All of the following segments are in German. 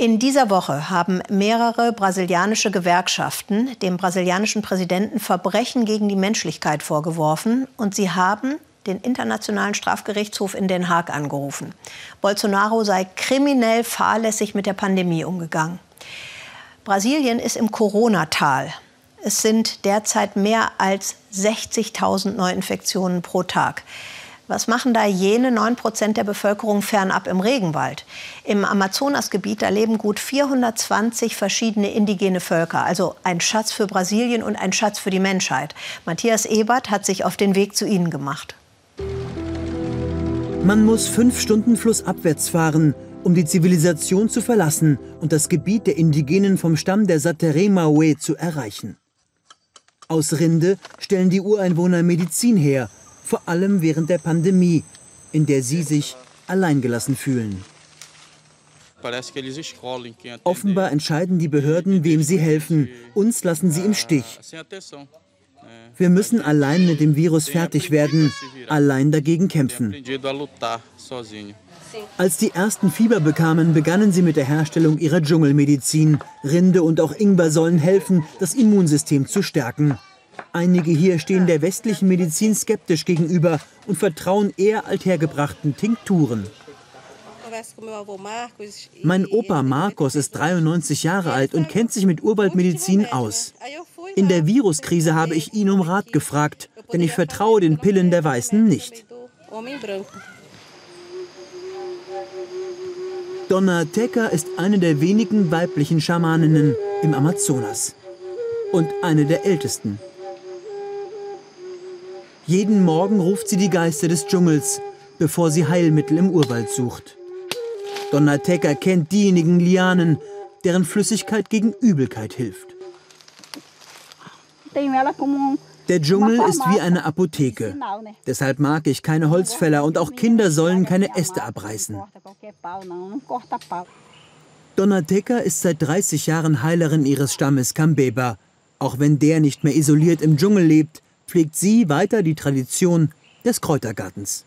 In dieser Woche haben mehrere brasilianische Gewerkschaften dem brasilianischen Präsidenten Verbrechen gegen die Menschlichkeit vorgeworfen und sie haben den Internationalen Strafgerichtshof in Den Haag angerufen. Bolsonaro sei kriminell fahrlässig mit der Pandemie umgegangen. Brasilien ist im Corona-Tal. Es sind derzeit mehr als 60.000 Neuinfektionen pro Tag. Was machen da jene 9 Prozent der Bevölkerung fernab im Regenwald? Im Amazonasgebiet, da leben gut 420 verschiedene indigene Völker. Also ein Schatz für Brasilien und ein Schatz für die Menschheit. Matthias Ebert hat sich auf den Weg zu ihnen gemacht. Man muss fünf Stunden flussabwärts fahren, um die Zivilisation zu verlassen und das Gebiet der Indigenen vom Stamm der Sateremawe zu erreichen. Aus Rinde stellen die Ureinwohner Medizin her vor allem während der Pandemie, in der sie sich alleingelassen fühlen. Offenbar entscheiden die Behörden, wem sie helfen. Uns lassen sie im Stich. Wir müssen allein mit dem Virus fertig werden, allein dagegen kämpfen. Als die ersten Fieber bekamen, begannen sie mit der Herstellung ihrer Dschungelmedizin. Rinde und auch Ingwer sollen helfen, das Immunsystem zu stärken. Einige hier stehen der westlichen Medizin skeptisch gegenüber und vertrauen eher althergebrachten Tinkturen. Mein Opa Marcos ist 93 Jahre alt und kennt sich mit Urwaldmedizin aus. In der Viruskrise habe ich ihn um Rat gefragt, denn ich vertraue den Pillen der Weißen nicht. Donna Teca ist eine der wenigen weiblichen Schamaninnen im Amazonas und eine der ältesten. Jeden Morgen ruft sie die Geister des Dschungels, bevor sie Heilmittel im Urwald sucht. Donateka kennt diejenigen Lianen, deren Flüssigkeit gegen Übelkeit hilft. Der Dschungel ist wie eine Apotheke. Deshalb mag ich keine Holzfäller und auch Kinder sollen keine Äste abreißen. Donateka ist seit 30 Jahren Heilerin ihres Stammes Kambeba. Auch wenn der nicht mehr isoliert im Dschungel lebt, pflegt sie weiter die Tradition des Kräutergartens.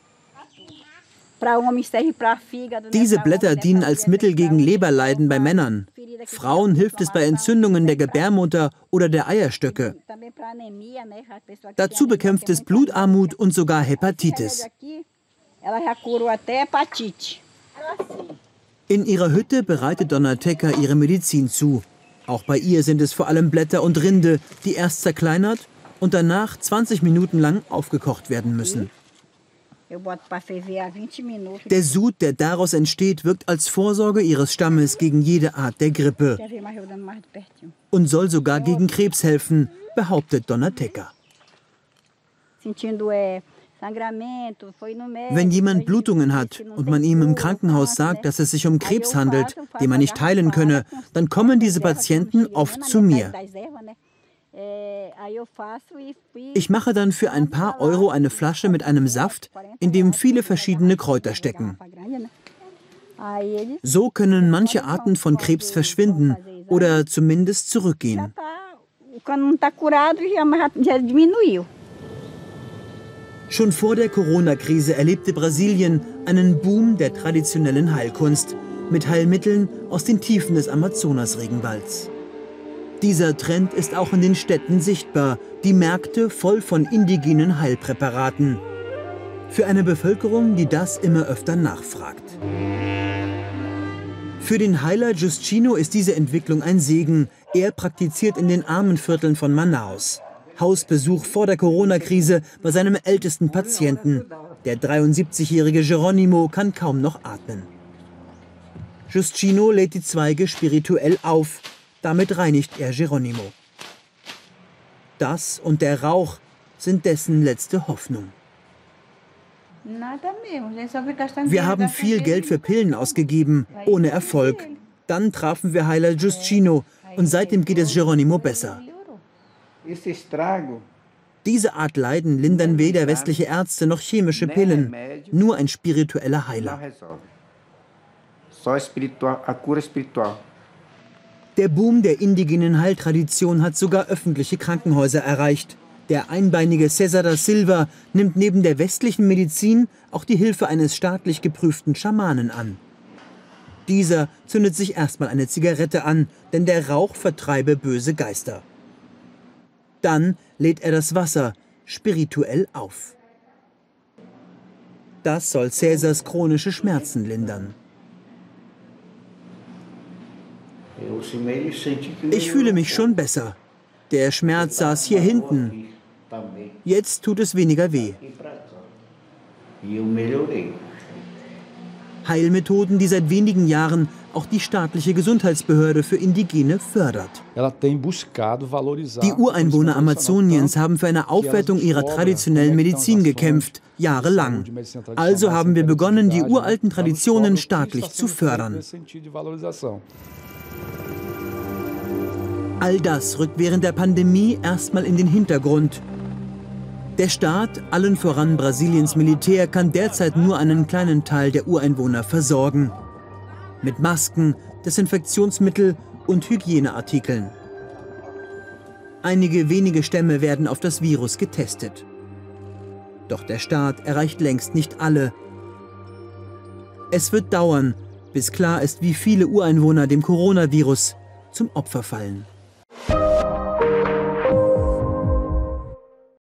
Diese Blätter dienen als Mittel gegen Leberleiden bei Männern. Frauen hilft es bei Entzündungen der Gebärmutter oder der Eierstöcke. Dazu bekämpft es Blutarmut und sogar Hepatitis. In ihrer Hütte bereitet Donateka ihre Medizin zu. Auch bei ihr sind es vor allem Blätter und Rinde, die erst zerkleinert und danach 20 Minuten lang aufgekocht werden müssen. Der Sud, der daraus entsteht, wirkt als Vorsorge ihres Stammes gegen jede Art der Grippe und soll sogar gegen Krebs helfen, behauptet Donateka. Wenn jemand Blutungen hat und man ihm im Krankenhaus sagt, dass es sich um Krebs handelt, den man nicht heilen könne, dann kommen diese Patienten oft zu mir. Ich mache dann für ein paar Euro eine Flasche mit einem Saft, in dem viele verschiedene Kräuter stecken. So können manche Arten von Krebs verschwinden oder zumindest zurückgehen. Schon vor der Corona-Krise erlebte Brasilien einen Boom der traditionellen Heilkunst mit Heilmitteln aus den Tiefen des Amazonas-Regenwalds. Dieser Trend ist auch in den Städten sichtbar, die Märkte voll von indigenen Heilpräparaten. Für eine Bevölkerung, die das immer öfter nachfragt. Für den Heiler Justino ist diese Entwicklung ein Segen. Er praktiziert in den armen Vierteln von Manaus. Hausbesuch vor der Corona-Krise bei seinem ältesten Patienten. Der 73-jährige Geronimo kann kaum noch atmen. Justino lädt die Zweige spirituell auf damit reinigt er Geronimo. Das und der Rauch sind dessen letzte Hoffnung. Wir haben viel Geld für Pillen ausgegeben, ohne Erfolg. Dann trafen wir Heiler Justino und seitdem geht es Geronimo besser. Diese Art Leiden lindern weder westliche Ärzte noch chemische Pillen, nur ein spiritueller Heiler. Der Boom der indigenen Heiltradition hat sogar öffentliche Krankenhäuser erreicht. Der einbeinige Cesar da Silva nimmt neben der westlichen Medizin auch die Hilfe eines staatlich geprüften Schamanen an. Dieser zündet sich erstmal eine Zigarette an, denn der Rauch vertreibe böse Geister. Dann lädt er das Wasser spirituell auf. Das soll Cäsars chronische Schmerzen lindern. Ich fühle mich schon besser. Der Schmerz saß hier hinten. Jetzt tut es weniger weh. Heilmethoden, die seit wenigen Jahren auch die staatliche Gesundheitsbehörde für Indigene fördert. Die Ureinwohner Amazoniens haben für eine Aufwertung ihrer traditionellen Medizin gekämpft, jahrelang. Also haben wir begonnen, die uralten Traditionen staatlich zu fördern. All das rückt während der Pandemie erstmal in den Hintergrund. Der Staat, allen voran Brasiliens Militär, kann derzeit nur einen kleinen Teil der Ureinwohner versorgen. Mit Masken, Desinfektionsmittel und Hygieneartikeln. Einige wenige Stämme werden auf das Virus getestet. Doch der Staat erreicht längst nicht alle. Es wird dauern, bis klar ist, wie viele Ureinwohner dem Coronavirus zum Opfer fallen.